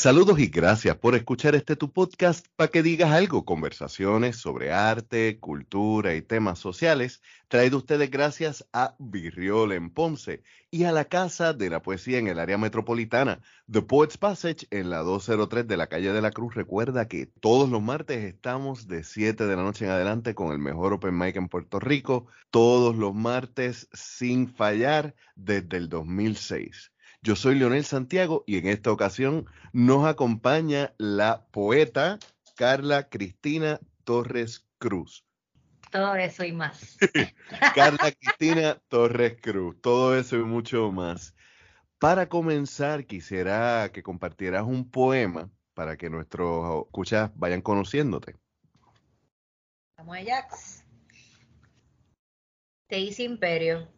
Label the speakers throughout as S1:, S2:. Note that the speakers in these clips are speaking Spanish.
S1: Saludos y gracias por escuchar este tu podcast para que digas algo, conversaciones sobre arte, cultura y temas sociales, traído ustedes gracias a Virriol en Ponce y a la Casa de la Poesía en el área metropolitana, The Poets Passage en la 203 de la calle de la Cruz. Recuerda que todos los martes estamos de 7 de la noche en adelante con el mejor open mic en Puerto Rico, todos los martes sin fallar desde el 2006. Yo soy Leonel Santiago y en esta ocasión nos acompaña la poeta Carla Cristina Torres Cruz.
S2: Todo eso y más.
S1: Carla Cristina Torres Cruz, todo eso y mucho más. Para comenzar, quisiera que compartieras un poema para que nuestros escuchas vayan conociéndote.
S2: Vamos a Jax. Te hice imperio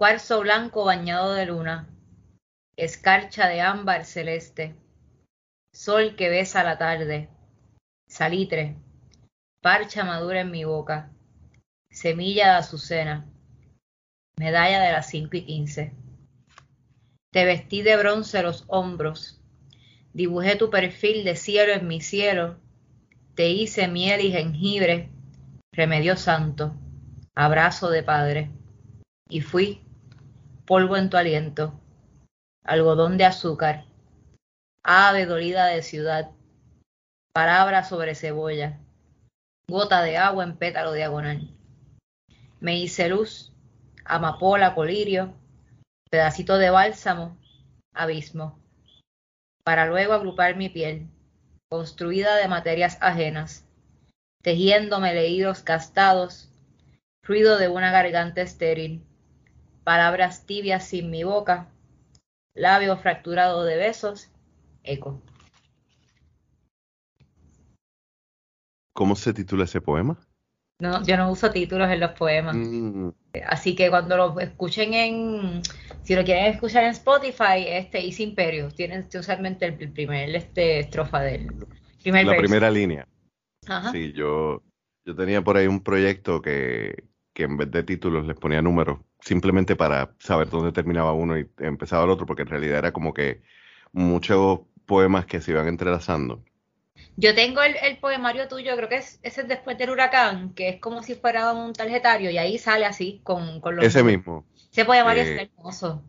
S2: cuarzo blanco bañado de luna, escarcha de ámbar celeste, sol que besa la tarde, salitre, parcha madura en mi boca, semilla de azucena, medalla de las cinco y quince. Te vestí de bronce los hombros, dibujé tu perfil de cielo en mi cielo, te hice miel y jengibre, remedio santo, abrazo de padre, y fui polvo en tu aliento, algodón de azúcar, ave dolida de ciudad, palabra sobre cebolla, gota de agua en pétalo diagonal. Me hice luz, amapola, colirio, pedacito de bálsamo, abismo, para luego agrupar mi piel, construida de materias ajenas, tejiéndome leídos gastados, ruido de una garganta estéril, palabras tibias sin mi boca, labio fracturado de besos, eco.
S1: ¿Cómo se titula ese poema?
S2: No, yo no uso títulos en los poemas. Mm. Así que cuando lo escuchen en, si lo quieren escuchar en Spotify, este Is Imperio, tienen usualmente el primer este estrofa del
S1: primer La primera línea. Ajá. Sí, yo, yo tenía por ahí un proyecto que, que en vez de títulos les ponía números simplemente para saber dónde terminaba uno y empezaba el otro, porque en realidad era como que muchos poemas que se iban entrelazando.
S2: Yo tengo el, poemario tuyo, creo que es ese después del huracán, que es como si fuera un tarjetario y ahí sale así con, con
S1: los... Ese mismo.
S2: Ese poemario es eh, hermoso.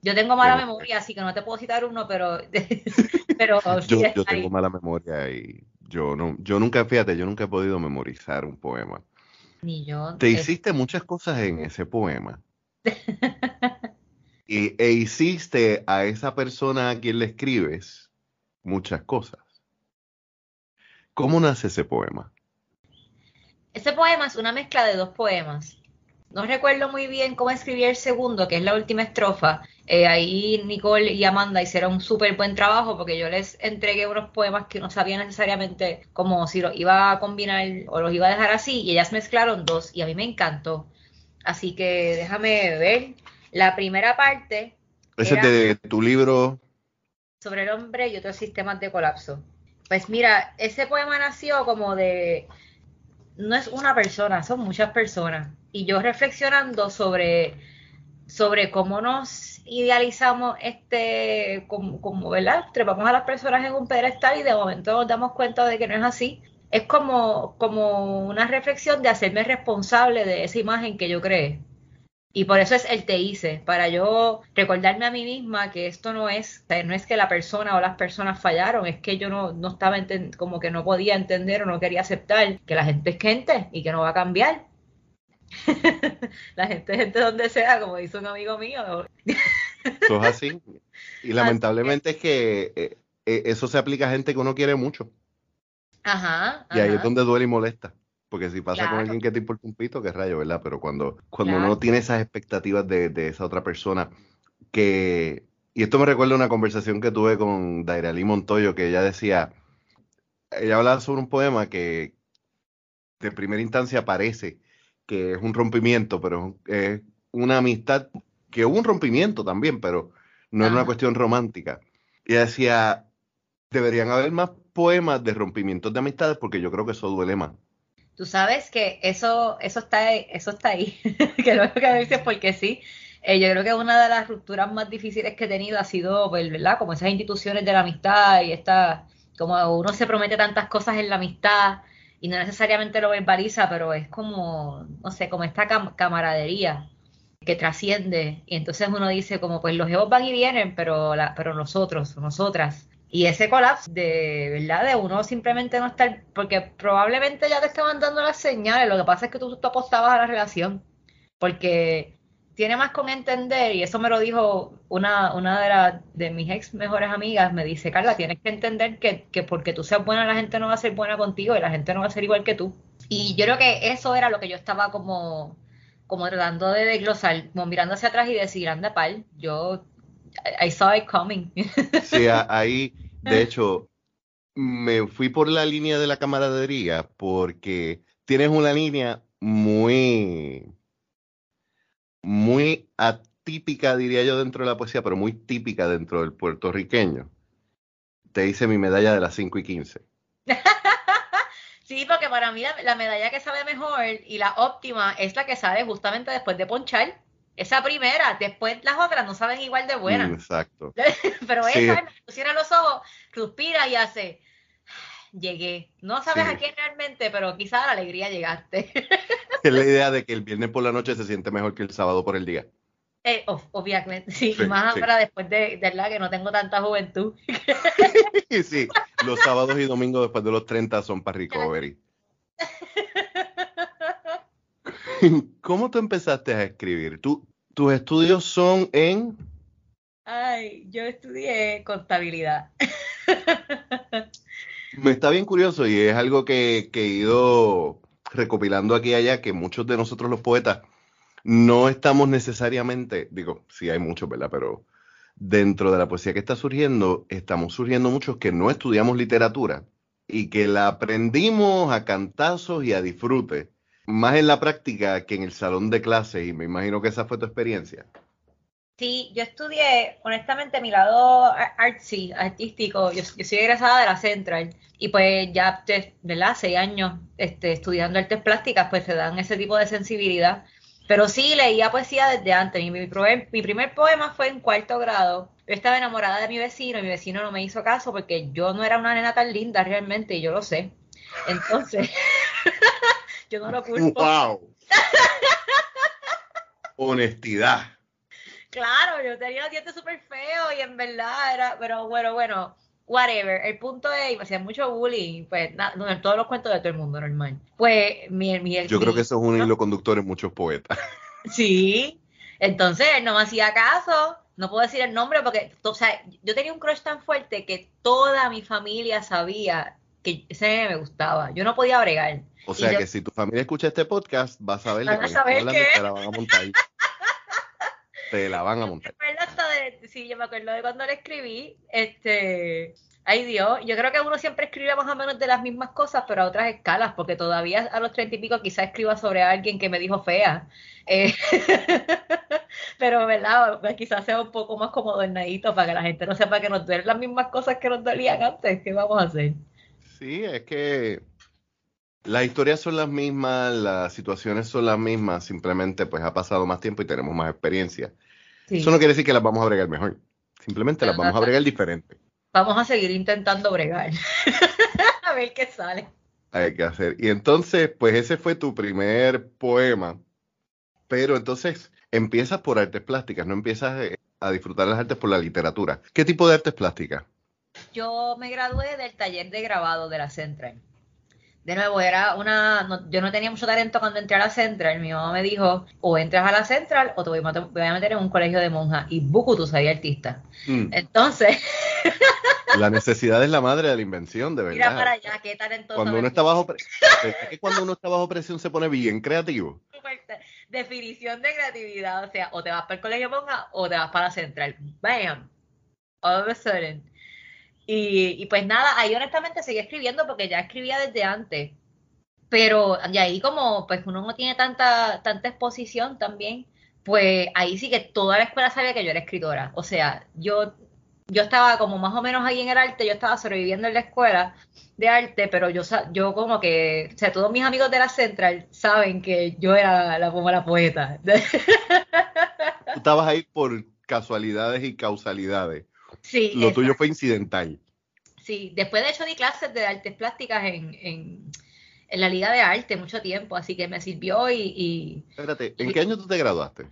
S2: Yo tengo mala memoria, así que no te puedo citar uno, pero... pero
S1: yo, yo tengo mala memoria y yo, no, yo nunca, fíjate, yo nunca he podido memorizar un poema.
S2: Ni yo.
S1: Te hiciste muchas cosas en ese poema. y, e hiciste a esa persona a quien le escribes muchas cosas. ¿Cómo nace ese poema?
S2: Ese poema es una mezcla de dos poemas. No recuerdo muy bien cómo escribí el segundo, que es la última estrofa. Eh, ahí Nicole y Amanda hicieron un súper buen trabajo porque yo les entregué unos poemas que no sabía necesariamente cómo si los iba a combinar o los iba a dejar así y ellas mezclaron dos y a mí me encantó. Así que déjame ver. La primera parte.
S1: Ese es de tu libro.
S2: Sobre el hombre y otros sistemas de colapso. Pues mira, ese poema nació como de. No es una persona, son muchas personas. Y yo reflexionando sobre, sobre cómo nos idealizamos este, como, como, ¿verdad? Trepamos a las personas en un pedestal y de momento nos damos cuenta de que no es así es como, como una reflexión de hacerme responsable de esa imagen que yo creé. Y por eso es el te hice, para yo recordarme a mí misma que esto no es, no es que la persona o las personas fallaron, es que yo no, no estaba como que no podía entender o no quería aceptar que la gente es gente y que no va a cambiar. la gente es gente donde sea, como dice un amigo mío.
S1: eso es así. Y lamentablemente es que eh, eh, eso se aplica a gente que uno quiere mucho.
S2: Ajá,
S1: Y ahí es donde duele y molesta. Porque si pasa con alguien que te importa un pito, qué rayo, ¿verdad? Pero cuando, cuando uno tiene esas expectativas de, esa otra persona, que. Y esto me recuerda una conversación que tuve con Dairali Montoyo, que ella decía. Ella hablaba sobre un poema que de primera instancia parece que es un rompimiento, pero es una amistad que hubo un rompimiento también, pero no es una cuestión romántica. Y ella decía, deberían haber más poemas de rompimientos de amistades porque yo creo que eso duele más.
S2: Tú sabes que eso, eso está, eso está ahí, que lo que dices porque sí. Eh, yo creo que una de las rupturas más difíciles que he tenido ha sido, pues, ¿verdad? Como esas instituciones de la amistad y esta, como uno se promete tantas cosas en la amistad y no necesariamente lo verbaliza, pero es como, no sé, como esta camaradería que trasciende. Y entonces uno dice como, pues los egos van y vienen, pero, la, pero nosotros, nosotras. Y ese colapso de, ¿verdad? De uno simplemente no estar, porque probablemente ya te estaban dando las señales, lo que pasa es que tú, tú apostabas a la relación, porque tiene más con entender, y eso me lo dijo una, una de, de mis ex mejores amigas, me dice, Carla, tienes que entender que, que, porque tú seas buena, la gente no va a ser buena contigo y la gente no va a ser igual que tú. Y yo creo que eso era lo que yo estaba como, como tratando de desglosar, como mirando hacia atrás y decir, anda pal, yo, I saw it coming.
S1: Sí, ahí, de hecho, me fui por la línea de la camaradería porque tienes una línea muy muy atípica, diría yo, dentro de la poesía, pero muy típica dentro del puertorriqueño. Te hice mi medalla de las 5 y 15.
S2: sí, porque para mí la, medalla que sabe mejor y la óptima es la que sale justamente después de ponchar. Esa primera, después las otras no saben igual de buenas.
S1: Exacto.
S2: pero esa, cierra los ojos, suspira y hace llegué. No sabes a quién realmente, pero quizá la alegría llegaste.
S1: es la idea de que el viernes por la noche se siente mejor que el sábado por el día.
S2: Eh, obviamente, sí, más ahora después de, de la que no tengo tanta juventud.
S1: sí, los sábados y domingos después de los 30 son para recovery. ¿Cómo tú empezaste a escribir? ¿Tú, ¿Tus estudios son en...?
S2: Ay, yo estudié contabilidad.
S1: Me está bien curioso y es algo que, he ido recopilando aquí y allá, que muchos de nosotros los poetas no estamos necesariamente, digo, sí hay muchos, ¿verdad? Pero dentro de la poesía que está surgiendo, estamos surgiendo muchos que no estudiamos literatura y que la aprendimos a cantazos y a disfrute, más en la práctica que en el salón de clases, y me imagino que esa fue tu experiencia.
S2: Sí, yo estudié, honestamente, mi lado artsy, artístico, yo, soy egresada de la Central y pues ya, ¿verdad? Seis años este, estudiando artes plásticas, pues se dan ese tipo de sensibilidad. Pero sí, leía poesía desde antes. Mi, mi, mi primer poema fue en cuarto grado. Yo estaba enamorada de mi vecino y mi vecino no me hizo caso porque yo no era una nena tan linda realmente y yo lo sé. Entonces, yo no lo culpo.
S1: ¡Wow! Honestidad.
S2: Claro, yo tenía los dientes súper feos y en verdad era, pero bueno, bueno, whatever. El punto es, me hacían mucho bullying, pues no, en todos los cuentos de todo el mundo normal. Pues mi, mi
S1: Yo creo que eso es un hilo conductor en muchos poetas.
S2: Sí, entonces él no me hacía caso, no puedo decir el nombre porque, o sea, yo tenía un crush tan fuerte que toda mi familia sabía que ese me gustaba. Yo no podía bregar.
S1: O sea que si tu familia escucha este podcast, vas a ver de
S2: que
S1: la van a montar te la van a montar.
S2: sí, yo me acuerdo de cuando le escribí, este, ay Dios, yo creo que uno siempre escribe más o menos de las mismas cosas, pero a otras escalas, porque todavía a los treinta y pico quizás escriba sobre alguien que me dijo fea. Eh, pero, ¿verdad? Pues quizás sea un poco más comodernadito para que la gente no sepa que nos duelen las mismas cosas que nos dolían antes. ¿Qué vamos a hacer?
S1: Sí, es que las historias son las mismas, las situaciones son las mismas, simplemente pues ha pasado más tiempo y tenemos más experiencia. Eso no quiere decir que las vamos a bregar mejor, simplemente las vamos a bregar diferente.
S2: Vamos a seguir intentando bregar, a ver qué sale.
S1: Hay que hacer. Y entonces, pues ese fue tu primer poema, pero entonces empiezas por artes plásticas, no empiezas eh, a disfrutar las artes por la literatura. ¿Qué tipo de artes plásticas?
S2: Yo me gradué del taller de grabado de la Central de nuevo, era una. yo no tenía mucho talento cuando entré a la Central. Mi mamá me dijo: o entras a la Central o te voy, a meter en un colegio de monjas. Y Buku, tú soy artista. Mm. Entonces.
S1: La necesidad es la madre de la invención, de verdad.
S2: Mira para allá, qué talentoso.
S1: Cuando uno está bajo cuando uno está bajo presión se pone bien creativo.
S2: Definición de creatividad, o sea, o te vas para el colegio de monjas o te vas para la central. Bam. All of a sudden. Y, pues nada, ahí honestamente seguí escribiendo porque ya escribía desde antes. Pero de ahí como pues uno no tiene tanta, tanta exposición también, pues ahí sí que toda la escuela sabía que yo era escritora. O sea, yo, yo estaba como más o menos ahí en el arte, yo estaba sobreviviendo en la escuela de arte, pero yo, yo como que, o sea, todos mis amigos de la Central saben que yo era la, como la poeta.
S1: estabas ahí por casualidades y causalidades.
S2: Sí.
S1: Lo tuyo fue incidental.
S2: Sí, después de hecho di clases de artes plásticas en, en, en la Liga de Arte mucho tiempo, así que me sirvió y...
S1: Espérate, ¿en qué año tú te graduaste?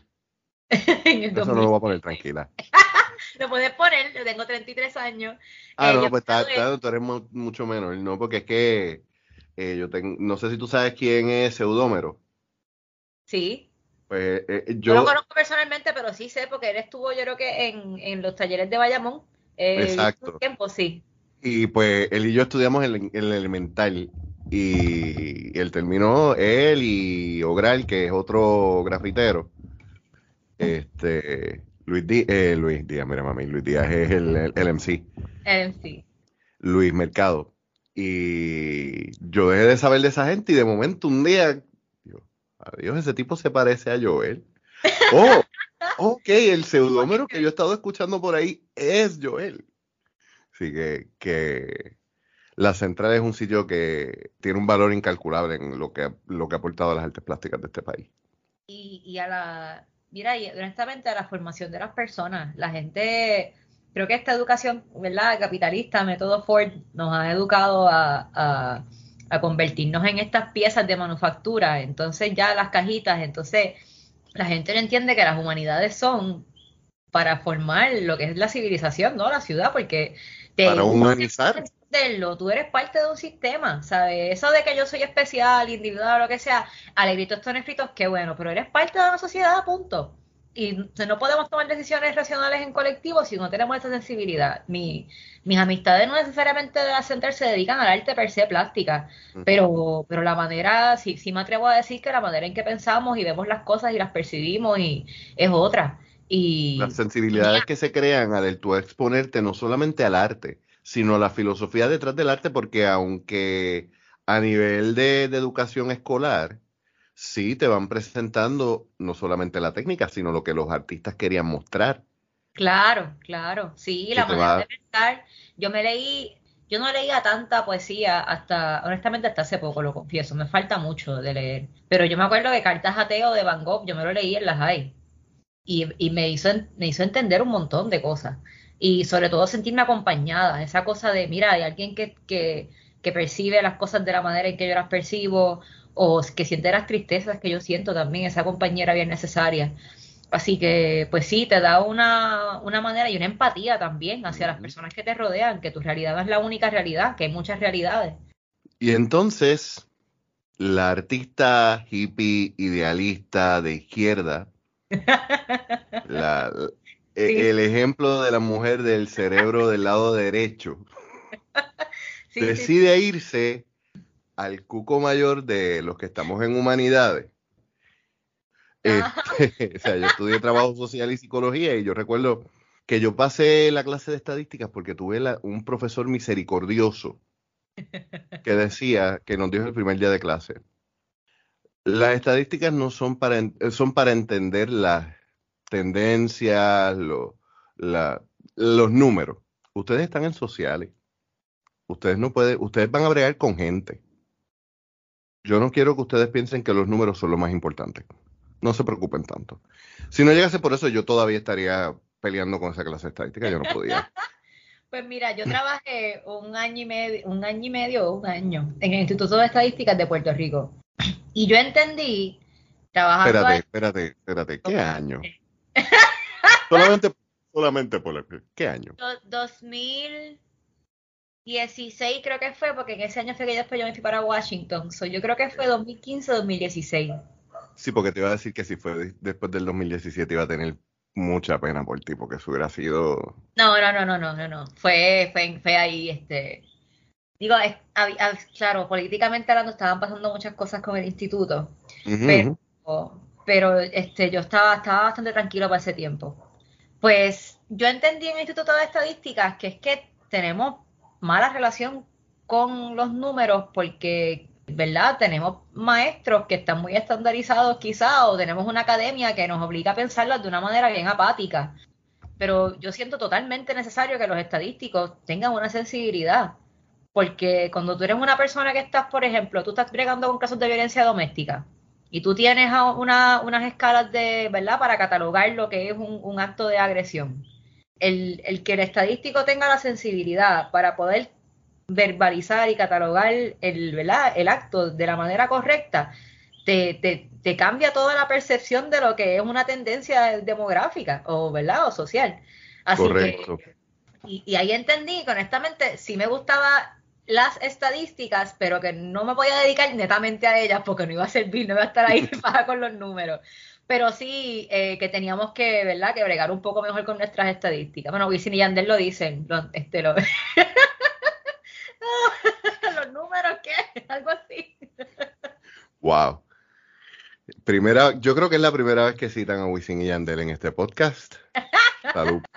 S2: en el
S1: Eso no lo voy a poner tranquila.
S2: lo puedes poner, yo tengo 33 años.
S1: Ah,
S2: Eh,
S1: no, pues está, claro, tú eres mu- mucho menos, ¿no? Porque es que eh, yo tengo, no sé si tú sabes quién es Seudómero.
S2: Sí,
S1: Pues eh,
S2: yo lo
S1: yo,
S2: conozco personalmente, pero sí sé porque él estuvo yo creo que en, en los talleres de Bayamón. Eh,
S1: Exacto.
S2: Un tiempo, sí.
S1: y pues él y yo estudiamos en, el- el elemental. Y él terminó, él y Ogral, que es otro grafitero. Este, Luis Díaz, eh, Luis Díaz, mira mami, Luis Díaz es el, el, el MC.
S2: Eh, sí.
S1: Luis Mercado. Y yo dejé de saber de esa gente y de momento un día, yo, adiós, ese tipo se parece a Joel. Oh, ok, el seudómero que yo he estado escuchando por ahí es Joel. Así que, que la central es un sitio que tiene un valor incalculable en lo que, lo que ha aportado a las artes plásticas de este país.
S2: y, y a la, mira, y honestamente a la formación de las personas. La gente, creo que esta educación, ¿verdad? Capitalista, método Ford, nos ha educado a, a, a convertirnos en estas piezas de manufactura, entonces ya las cajitas, entonces la gente no entiende que las humanidades son para formar lo que es la civilización, ¿no? La ciudad, porque te
S1: Para humanizar.
S2: entenderlo, tú eres parte de un sistema, ¿sabes? Eso de que yo soy especial, individual, lo que sea, alegrito están escritos, qué bueno, pero eres parte de una sociedad, punto. Y no podemos tomar decisiones racionales en colectivo si no tenemos esa sensibilidad. Mi, mis amistades no necesariamente de la Center se dedican al arte per se plástica, pero, pero la manera, sí, sí me atrevo a decir que la manera en que pensamos y vemos las cosas y las percibimos y es otra. Y
S1: Las sensibilidades que se crean al tú exponerte no solamente al arte, sino a la filosofía detrás del arte, porque aunque a nivel de, de educación escolar, sí te van presentando no solamente la técnica, sino lo que los artistas querían mostrar.
S2: Claro, claro, sí, la manera
S1: va-
S2: de pensar. Yo me leí, yo no leía tanta poesía hasta, honestamente, hasta hace poco, lo confieso, me falta mucho de leer. Pero yo me acuerdo que Cartas a Teo de Van Gogh, yo me lo leí en las high. Y, y me hizo, me hizo entender un montón de cosas. Y sobre todo sentirme acompañada, esa cosa de, mira, hay alguien que, que, que percibe las cosas de la manera en que yo las percibo, o que siente las tristezas que yo siento también, esa compañera bien necesaria. Así que, pues sí, te da una, una manera y una empatía también hacia las personas que te rodean, que tu realidad no es la única realidad, que hay muchas realidades.
S1: Y entonces, la artista hippie idealista de izquierda, la- e-
S2: Sí.
S1: el ejemplo de la mujer del cerebro del lado derecho,
S2: Sí, sí,
S1: decide irse al cuco mayor de los que estamos en humanidades. Este, o sea, yo estudié trabajo social y psicología y yo recuerdo que yo pasé la clase de estadísticas porque tuve la- un profesor misericordioso que decía, que nos dijo el primer día de clase, las estadísticas no son para, en- son para entender las tendencias, lo- la- los números. Ustedes están en sociales. Ustedes no pueden, ustedes van a bregar con gente. Yo no quiero que ustedes piensen que los números son lo más importante. No se preocupen tanto. Si no llegase por eso, yo todavía estaría peleando con esa clase de estadística. Yo no podía.
S2: Pues mira, yo trabajé un año y medio, un año y medio, o un año, en el Instituto de Estadísticas de Puerto Rico. Y yo entendí, trabajando.
S1: Espérate, espérate, espérate, ¿qué año? solamente, solamente por el, ¿qué año?
S2: 2000. 16 creo que fue, porque en ese año fue que después yo me fui para Washington. So, yo creo que fue 2015-2016.
S1: Sí, porque te iba a decir que si fue después del 2017 iba a tener mucha pena por ti, porque eso hubiera sido...
S2: No, no, no, no, no, no, no. Fue, fue, fue ahí, este... Digo, claro, políticamente hablando estaban pasando muchas cosas con el instituto, pero, pero, este, yo estaba, estaba bastante tranquilo para ese tiempo. Pues yo entendí en el Instituto de Estadísticas que es que tenemos mala relación con los números porque, ¿verdad? Tenemos maestros que están muy estandarizados quizá o tenemos una academia que nos obliga a pensarlas de una manera bien apática. Pero yo siento totalmente necesario que los estadísticos tengan una sensibilidad. Porque cuando tú eres una persona que estás, por ejemplo, tú estás bregando con casos de violencia doméstica y tú tienes unas escalas de, ¿verdad? Para catalogar lo que es un, acto de agresión. El, el, que el estadístico tenga la sensibilidad para poder verbalizar y catalogar el, ¿verdad? el acto de la manera correcta, te, te, cambia toda la percepción de lo que es una tendencia demográfica o, ¿verdad? o social. Así Correcto. y, y, ahí entendí que honestamente sí me gustaba las estadísticas, pero que no me voy a dedicar netamente a ellas porque no iba a servir, no iba a estar ahí para con los números. Pero sí eh, que teníamos que, ¿verdad?, que bregar un poco mejor con nuestras estadísticas. Bueno, Wisin y Yandel lo dicen, este, lo... los números, ¿qué? Algo así.
S1: Wow. Primera, yo creo que es la primera vez que citan a Wisin y Yandel en este podcast. Salud.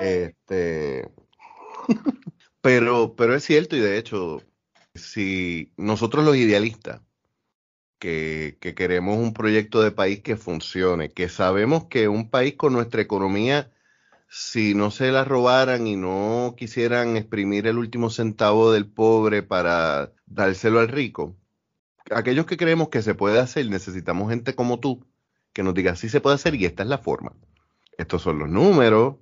S1: Este, pero, pero es cierto, y de hecho, si nosotros los idealistas, que, que, queremos un proyecto de país que funcione, que sabemos que un país con nuestra economía, si no se la robaran y no quisieran exprimir el último centavo del pobre para dárselo al rico, aquellos que creemos que se puede hacer, necesitamos gente como tú, que nos diga, sí se puede hacer y esta es la forma. Estos son los números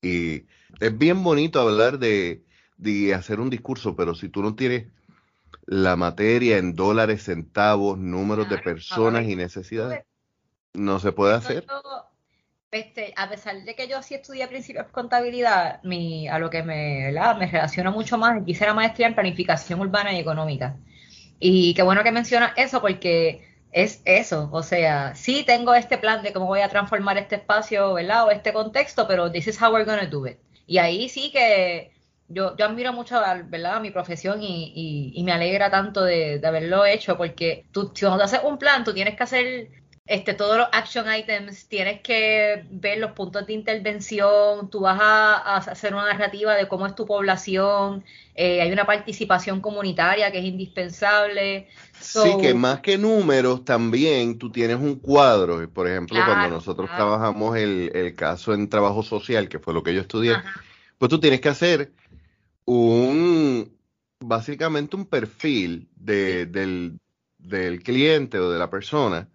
S1: y es bien bonito hablar de, de hacer un discurso, pero si tú no tienes la materia en dólares, centavos, números de personas y necesidades, no se puede hacer.
S2: Este, a pesar de que yo sí estudié principios de contabilidad, mi, a lo que me, me relaciona mucho más, quisiera maestría en planificación urbana y económica. Y qué bueno que mencionas eso porque es eso, o sea, sí tengo este plan de cómo voy a transformar este espacio, ¿verdad? O este contexto, pero this is how we're going to do it. Y ahí sí que yo, yo admiro mucho, ¿verdad? mi profesión y, y, me alegra tanto de, de, haberlo hecho porque tú, si cuando haces un plan, tú tienes que hacer este, todos los action items, tienes que ver los puntos de intervención, tú vas a, hacer una narrativa de cómo es tu población, eh, hay una participación comunitaria que es indispensable.
S1: sí, que más que números también tú tienes un cuadro, por ejemplo, cuando nosotros trabajamos el, el, caso en trabajo social, que fue lo que yo estudié, pues tú tienes que hacer un, básicamente un perfil de, del, del cliente o de la persona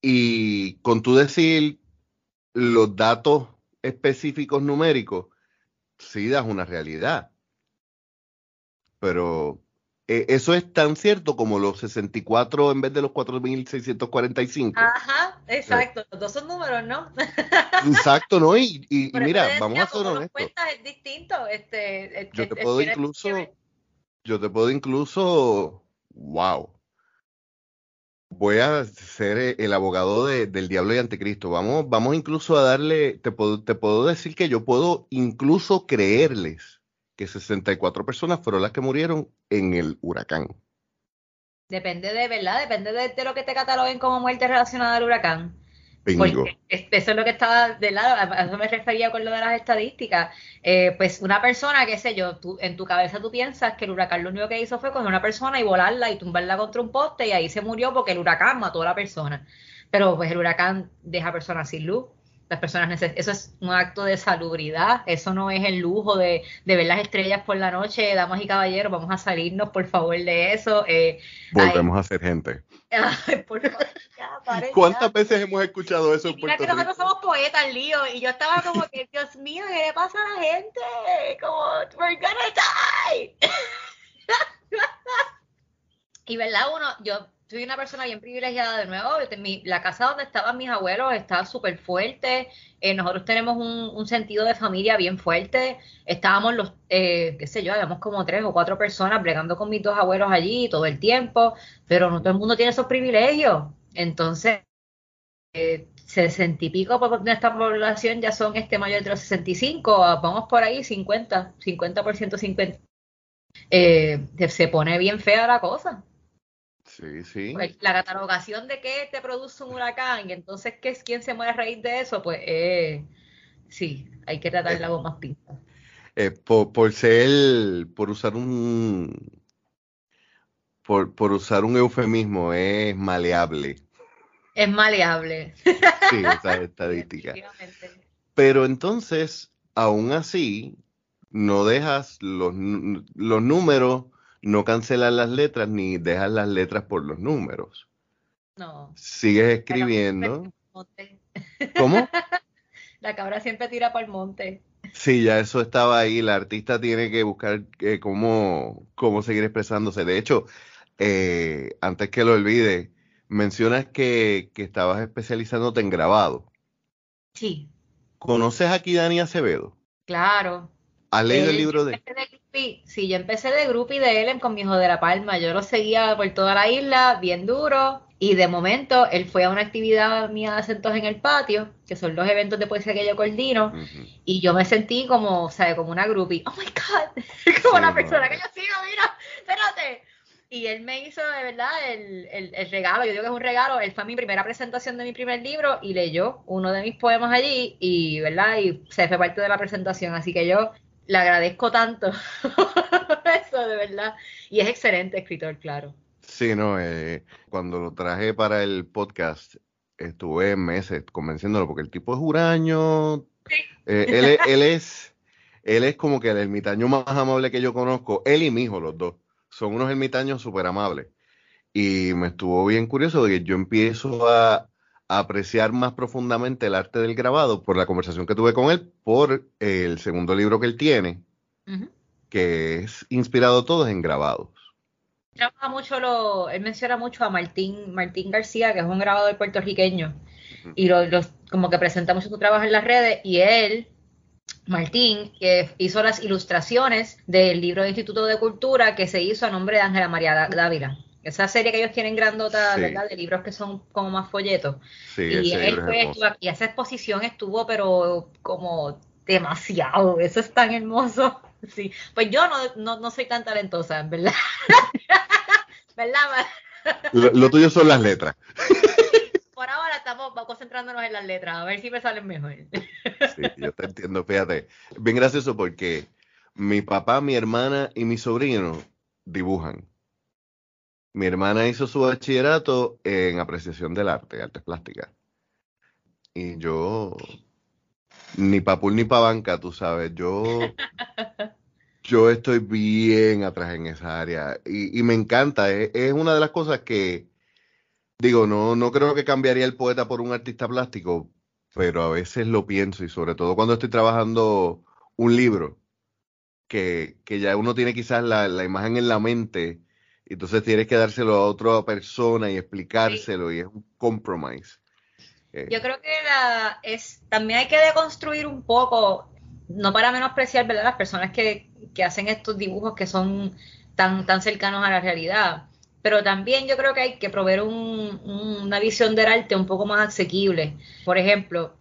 S1: y con tu decir los datos específicos numéricos, sí das una realidad. Pero eh, eso es tan cierto como los 64 en vez de los 4.645.
S2: Ajá, exacto. Los dos son números, ¿no?
S1: exacto, ¿no? Y, y, mira, vamos a ser honestos.
S2: es distinto. Este,
S1: yo te puedo incluso, yo te puedo incluso, wow voy a ser eh, el abogado del diablo y anticristo. Vamos, vamos incluso a darle, te puedo, te puedo decir que yo puedo incluso creerles que 64 personas fueron las que murieron en el huracán.
S2: Depende de, ¿verdad? Depende de, de lo que te cataloguen como muerte relacionada al huracán. Porque eso es lo que estaba de lado, a eso me refería con lo de las estadísticas. Eh, pues una persona, qué sé yo, tú, en tu cabeza tú piensas que el huracán lo único que hizo fue coger una persona y volarla y tumbarla contra un poste y ahí se murió porque el huracán mató a la persona. Pero pues el huracán deja personas sin luz, las personas eso es un acto de salubridad, eso no es el lujo de, ver las estrellas por la noche, damas y caballeros, vamos a salirnos por favor de eso. Eh,
S1: Volvemos a ser gente. ¿Cuántas veces hemos escuchado eso
S2: en Puerto que nosotros somos poetas, lío, y yo estaba como que, Dios mío, ¿qué le pasa a la gente? Como, we're gonna die. y verdad, uno, yo soy una persona bien privilegiada de nuevo. la casa donde estaban mis abuelos está súper fuerte. Eh, nosotros tenemos un, sentido de familia bien fuerte. Estábamos los, eh, qué sé yo, habíamos como tres o cuatro personas bregando con mis dos abuelos allí todo el tiempo, pero no todo el mundo tiene esos privilegios. Entonces, eh, sesenta y pico de nuestra población ya son este mayor de los 65, vamos por ahí 50, 50%, 50. Eh, se pone bien fea la cosa.
S1: Sí, sí.
S2: Pues, la catalogación de qué te produce un huracán y entonces qué es quién se muere a raíz de eso, pues eh, sí, hay que tratarla eh, con más pinta.
S1: Eh, por, ser, por usar un, por, por usar un eufemismo, es maleable.
S2: Es maleable.
S1: Sí, esa estadística. Pero entonces, aún así, no dejas los, los números no cancelas las letras ni dejas las letras por los números.
S2: No.
S1: Sigues escribiendo. ¿Cómo?
S2: La cabra siempre tira para el monte.
S1: Sí, ya eso estaba ahí. La artista tiene que buscar eh, cómo, cómo seguir expresándose. De hecho, eh, antes que lo olvide, mencionas que, que estabas especializándote en grabado.
S2: Sí.
S1: ¿Conoces aquí Dani Acevedo?
S2: Claro.
S1: ¿Has leído el libro de...?
S2: Sí, yo empecé de y de Ellen con mi hijo de La Palma. Yo lo seguía por toda la isla, bien duro. Y de momento, él fue a una actividad mía de acentos en el patio, que son los eventos de poesía que yo coordino, y yo me sentí como, ¿sabes? Como una groupie. ¡Oh, my God! como la persona que yo sigo, mira, espérate. Y él me hizo de verdad el, el, regalo, yo digo que es un regalo, él fue a mi primera presentación de mi primer libro y leyó uno de mis poemas allí y, ¿verdad? Y se fue parte de la presentación, así que yo le agradezco tanto eso, de verdad. Y es excelente escritor, claro.
S1: Sí, no, eh, cuando lo traje para el podcast estuve meses convenciéndolo porque el tipo es huraño. Eh, él, él, es, él es como que el ermitaño más amable que yo conozco, él y mi hijo, los dos son unos ermitaños súper amables. Y me estuvo bien curioso de que yo empiezo a, apreciar más profundamente el arte del grabado por la conversación que tuve con él, por el segundo libro que él tiene, que es inspirado todos en grabados.
S2: Trabaja mucho lo, él menciona mucho a Martín, Martín García, que es un grabador puertorriqueño, y lo, como que presenta mucho su trabajo en las redes, y él Martín, que hizo las ilustraciones del libro de Instituto de Cultura que se hizo a nombre de Ángela María Dávila. Esa serie que ellos tienen grandota, ¿verdad? De libros que son como más folletos. y él fue, y esa exposición estuvo, pero como demasiado. Eso es tan hermoso. Sí. Pues yo no, no, soy tan talentosa, ¿verdad? ¿Verdad?
S1: lo tuyo son las letras
S2: por ahora estamos concentrándonos en las letras, a ver si me salen mejor.
S1: Sí, yo te entiendo, fíjate. Bien gracioso porque mi papá, mi hermana y mi sobrino dibujan. Mi hermana hizo su bachillerato en apreciación del arte, artes plásticas. Y yo, ni papul ni pa' banca, tú sabes, yo, yo estoy bien atrás en esa área. Y, me encanta, es una de las cosas que Digo, no, no creo que cambiaría el poeta por un artista plástico, pero a veces lo pienso y sobre todo cuando estoy trabajando un libro, que, que ya uno tiene quizás la, la, imagen en la mente, y entonces tienes que dárselo a otra persona y explicárselo y es un compromise.
S2: Eh. Yo creo que la, es, también hay que deconstruir un poco, no para menospreciar ¿verdad? las personas que, que hacen estos dibujos que son tan, tan cercanos a la realidad pero también yo creo que hay que proveer una visión del arte un poco más asequible. Por ejemplo,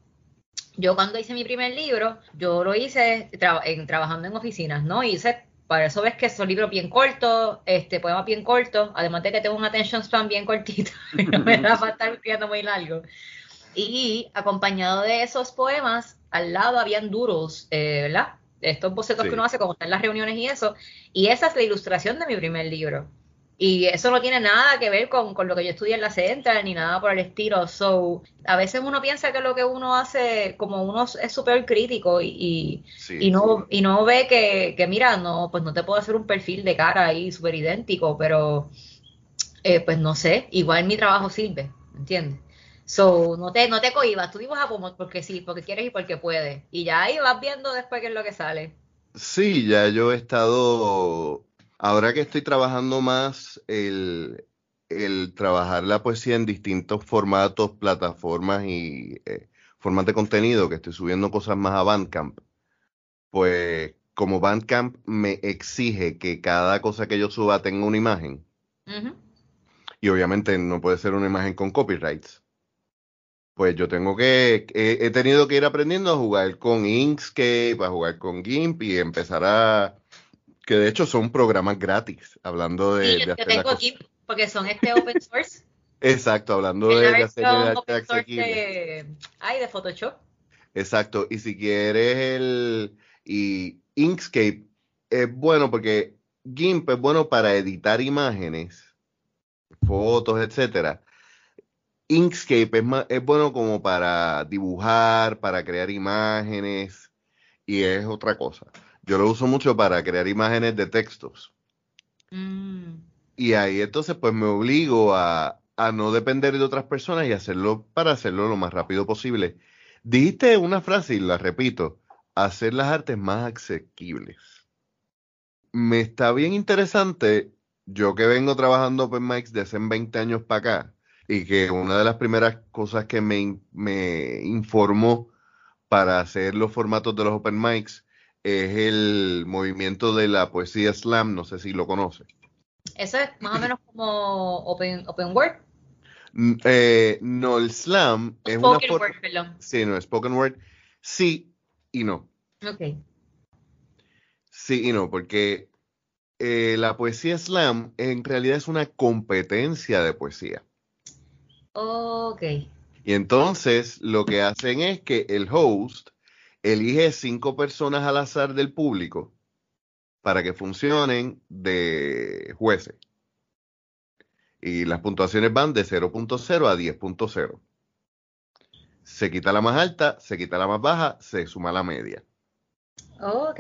S2: yo cuando hice mi primer libro, yo lo hice en, trabajando en oficinas, ¿no? Hice, para eso ves que son libros bien cortos, este, poemas bien cortos, además de que tengo un attention span bien cortito, no me da para estar escribiendo muy largo. Y acompañado de esos poemas, al lado habían duros, eh, ¿verdad? Estos bocetos que uno hace como están en las reuniones y eso. Y esa es la ilustración de mi primer libro. Y eso no tiene nada que ver con, lo que yo estudié en la Central ni nada por el estilo. So, a veces uno piensa que lo que uno hace, como uno es súper crítico y, y, no, y no ve que, que, mira, no, pues no te puedo hacer un perfil de cara ahí súper idéntico, pero eh, pues no sé, igual mi trabajo sirve, ¿entiendes? So, no te, no te cohibas, tú dibujas porque sí, porque quieres y porque puedes. Y ya ahí vas viendo después qué es lo que sale.
S1: Sí, ya yo he estado Ahora que estoy trabajando más el, trabajar la poesía en distintos formatos, plataformas y eh, formas de contenido, que estoy subiendo cosas más a Bandcamp, pues como Bandcamp me exige que cada cosa que yo suba tenga una imagen, y obviamente no puede ser una imagen con copyrights, pues yo tengo que, he tenido que ir aprendiendo a jugar con Inkscape, a jugar con GIMP y empezar a que de hecho son programas gratis, hablando de...
S2: Sí, yo, tengo aquí, porque son este open source.
S1: Exacto, hablando de,
S2: la hacer de open source de, ay, de Photoshop.
S1: Exacto, y si quieres el... Y Inkscape es bueno porque GIMP es bueno para editar imágenes, fotos, etcétera. Inkscape es, es bueno como para dibujar, para crear imágenes, y es otra cosa. Yo lo uso mucho para crear imágenes de textos. Mm. Y ahí entonces pues me obligo a, a no depender de otras personas y hacerlo para hacerlo lo más rápido posible. Dijiste una frase y la repito, hacer las artes más asequibles. Me está bien interesante, yo que vengo trabajando Open Mics de hace 20 años para acá, y que una de las primeras cosas que me, me informó para hacer los formatos de los Open Mics es el movimiento de la poesía slam, no sé si lo conoce.
S2: Eso es más o menos como Open, open Word.
S1: Eh, no, el slam es
S2: una Spoken Word, perdón.
S1: Sí, no, spoken word. Sí y no.
S2: Ok.
S1: Sí y no, porque eh, la poesía slam en realidad es una competencia de poesía.
S2: Ok.
S1: Y entonces lo que hacen es que el host elige cinco personas al azar del público para que funcionen de jueces. Y las puntuaciones van de 0.0 a 10.0. Se quita la más alta, se quita la más baja, se suma la media.
S2: Oh, ok.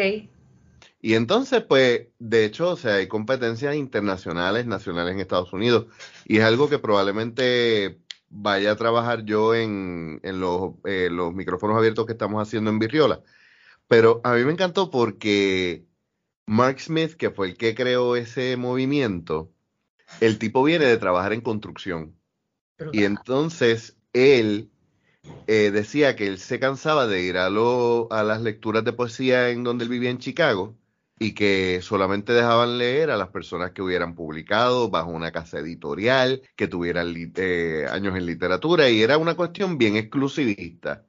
S1: Y entonces, pues, de hecho, o sea, hay competencias internacionales, nacionales en Estados Unidos, y es algo que probablemente vaya a trabajar yo en, los, eh, los micrófonos abiertos que estamos haciendo en Virriola. Pero a mí me encantó porque Mark Smith, que fue el que creó ese movimiento, el tipo viene de trabajar en construcción. Y entonces él eh, decía que él se cansaba de ir a, a las lecturas de poesía en donde él vivía en Chicago y que solamente dejaban leer a las personas que hubieran publicado bajo una casa editorial, que tuvieran eh, años en literatura, y era una cuestión bien exclusivista.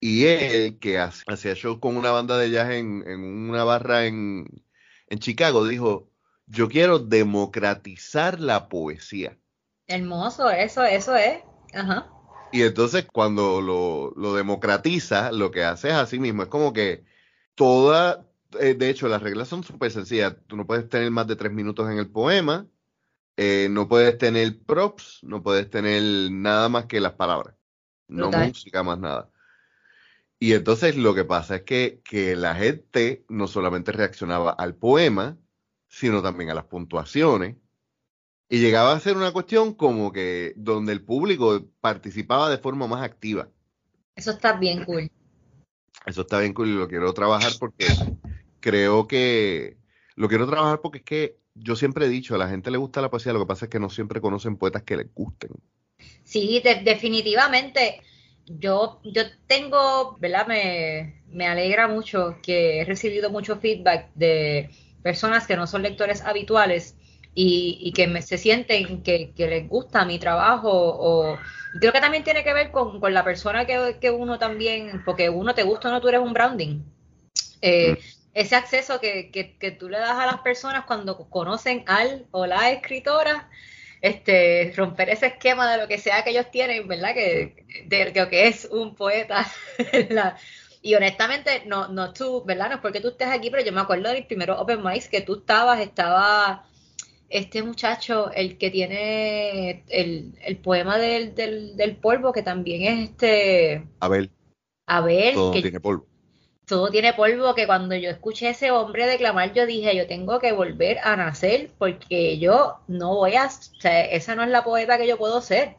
S1: Y él, que hacía shows con una banda de jazz en, una barra en, en Chicago, dijo, yo quiero democratizar la poesía.
S2: Hermoso, eso, eso es. Ajá.
S1: Y entonces cuando lo, lo democratiza, lo que hace es así mismo, es como que toda, eh, de hecho, las reglas son súper sencillas. Tú no puedes tener más de tres minutos en el poema, eh, no puedes tener props, no puedes tener nada más que las palabras, no música más nada. Y entonces lo que pasa es que, que la gente no solamente reaccionaba al poema, sino también a las puntuaciones. Y llegaba a ser una cuestión como que donde el público participaba de forma más activa.
S2: Eso está bien cool.
S1: Eso está bien cool y lo quiero trabajar porque creo que lo quiero trabajar porque es que yo siempre he dicho, a la gente le gusta la poesía, lo que pasa es que no siempre conocen poetas que les gusten.
S2: Sí, definitivamente. Yo, yo tengo, ¿verdad? Me, me alegra mucho que he recibido mucho feedback de personas que no son lectores habituales y, que me, se sienten que, les gusta mi trabajo o creo que también tiene que ver con, la persona que, uno también, porque uno te gusta o no, tú eres un branding. Eh, mm ese acceso que, que, tú le das a las personas cuando conocen al o la escritora, este, romper ese esquema de lo que sea que ellos tienen, ¿verdad? Que, de, que es un poeta. y honestamente, no, no tú, ¿verdad? No es porque tú estés aquí, pero yo me acuerdo del primero Open Mics que tú estabas, estaba este muchacho, el que tiene el, el poema del, del, del, polvo, que también es este...
S1: Abel.
S2: Abel.
S1: Todo que, tiene polvo
S2: todo tiene polvo que cuando yo escuché a ese hombre declamar, yo dije, yo tengo que volver a nacer porque yo no voy a, o sea, esa no es la poeta que yo puedo ser.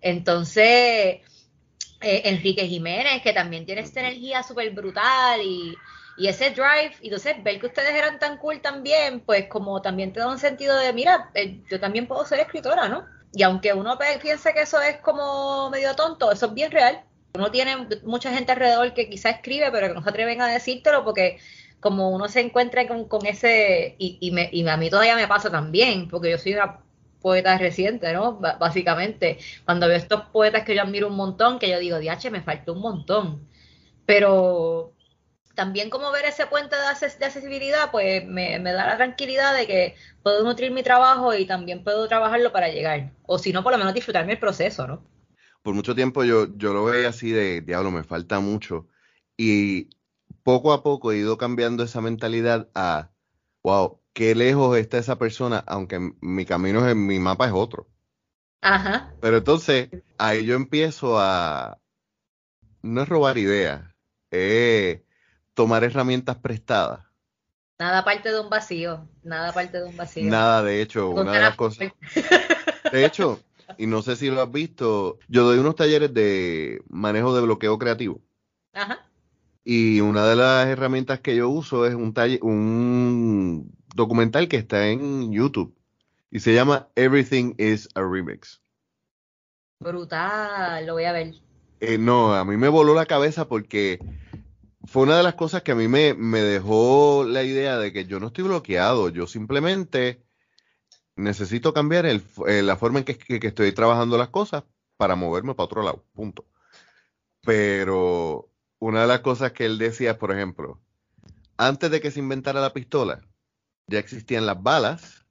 S2: Entonces, eh, Enrique Jiménez, que también tiene esta energía súper brutal y, y, ese drive, y entonces ver que ustedes eran tan cool también, pues como también te da un sentido de, mira, eh, yo también puedo ser escritora, ¿no? Y aunque uno piense que eso es como medio tonto, eso es bien real uno tiene mucha gente alrededor que quizá escribe, pero que no se atreven a decírtelo porque como uno se encuentra con, ese, y, y, me, y a mí todavía me pasa también, porque yo soy una poeta reciente, ¿no? básicamente, cuando veo estos poetas que yo admiro un montón, que yo digo, diache, me falta un montón. Pero también como ver ese puente de, accesibilidad, pues me, me, da la tranquilidad de que puedo nutrir mi trabajo y también puedo trabajarlo para llegar. O si no, por lo menos disfrutarme el proceso, ¿no?
S1: Por mucho tiempo yo, yo lo veía así de, diablo, me falta mucho. Y poco a poco he ido cambiando esa mentalidad a, wow, qué lejos está esa persona, aunque mi camino en mi mapa es otro.
S2: Ajá.
S1: Pero entonces, ahí yo empiezo a, no es robar ideas, es tomar herramientas prestadas.
S2: Nada parte de un vacío, nada parte de un vacío.
S1: Nada, de hecho, una de las cosas. De hecho, y no sé si lo has visto, yo doy unos talleres de manejo de bloqueo creativo.
S2: Ajá.
S1: Y una de las herramientas que yo uso es un, un documental que está en YouTube y se llama Everything is a Remix.
S2: Brutal, lo voy a ver.
S1: Eh, no, a mí me voló la cabeza porque fue una de las cosas que a mí me, me dejó la idea de que yo no estoy bloqueado, yo simplemente necesito cambiar el, eh, la forma en que, que, estoy trabajando las cosas para moverme para otro lado, punto. Pero una de las cosas que él decía, por ejemplo, antes de que se inventara la pistola, ya existían las balas,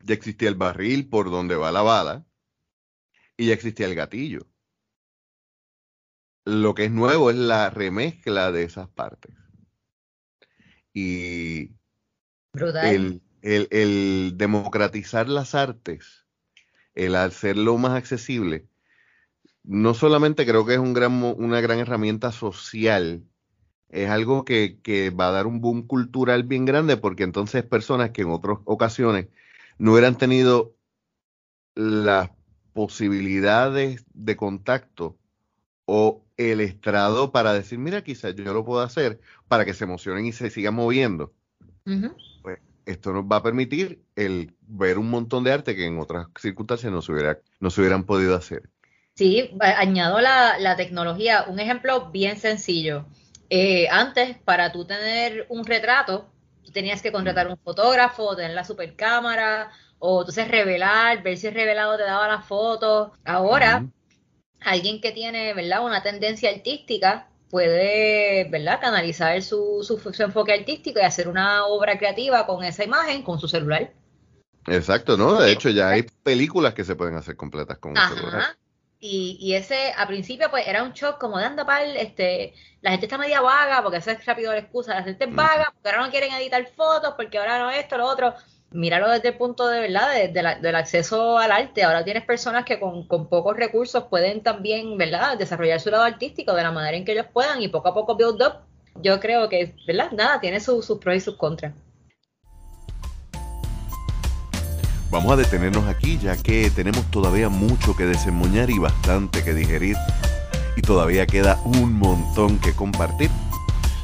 S1: ya existía el barril por donde va la bala y ya existía el gatillo. Lo que es nuevo es la remezcla de esas partes. Y el, el, democratizar las artes, el hacerlo más accesible, no solamente creo que es un gran, una gran herramienta social, es algo que, que, va a dar un boom cultural bien grande porque entonces personas que en otras ocasiones no hubieran tenido las posibilidades de contacto o el estrado para decir, mira, quizás yo lo puedo hacer para que se emocionen y se sigan moviendo. Pues esto nos va a permitir el ver un montón de arte que en otras circunstancias no se, hubiera, no se hubieran podido hacer.
S2: Sí, añado la, la tecnología. Un ejemplo bien sencillo. Eh, antes, para tú tener un retrato, tú tenías que contratar un fotógrafo, tener la super cámara, o entonces revelar, ver si el revelado te daba la foto. Ahora, alguien que tiene, ¿verdad?, una tendencia artística puede, ¿verdad?, canalizar su, su, enfoque artístico y hacer una obra creativa con esa imagen con su celular.
S1: Exacto, ¿no? De hecho, ya hay películas que se pueden hacer completas con un celular.
S2: Y, y, ese, a principio, pues era un shock como de anda pal, este, la gente está media vaga, porque esa es rápido la excusa, la gente es vaga, porque ahora no quieren editar fotos, porque ahora no esto, lo otro míralo desde el punto de verdad del acceso al arte. Ahora tienes personas que con, pocos recursos pueden también, ¿verdad?, desarrollar su lado artístico de la manera en que ellos puedan y poco a poco build up. Yo creo que, ¿verdad? Nada, tiene sus pros y sus contras.
S1: Vamos a detenernos aquí ya que tenemos todavía mucho que desemboñar y bastante que digerir y todavía queda un montón que compartir.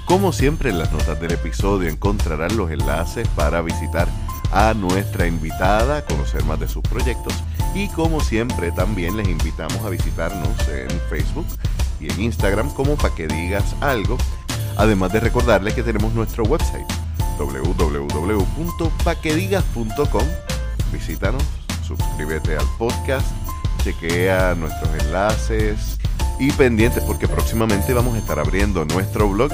S1: Como siempre en las notas del episodio encontrarán los enlaces para visitar a nuestra invitada, a conocer más de sus proyectos y como siempre también les invitamos a visitarnos en Facebook y en Instagram como para que digas algo, además de recordarles que tenemos nuestro website www.paquedigas.com. Visítanos, suscríbete al podcast, chequea nuestros enlaces y pendientes porque próximamente vamos a estar abriendo nuestro blog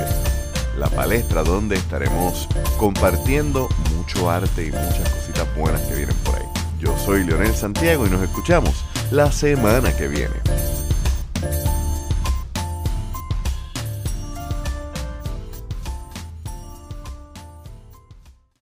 S1: la palestra donde estaremos compartiendo mucho arte y muchas cositas buenas que vienen por ahí. Yo soy Leonel Santiago y nos escuchamos la semana que viene.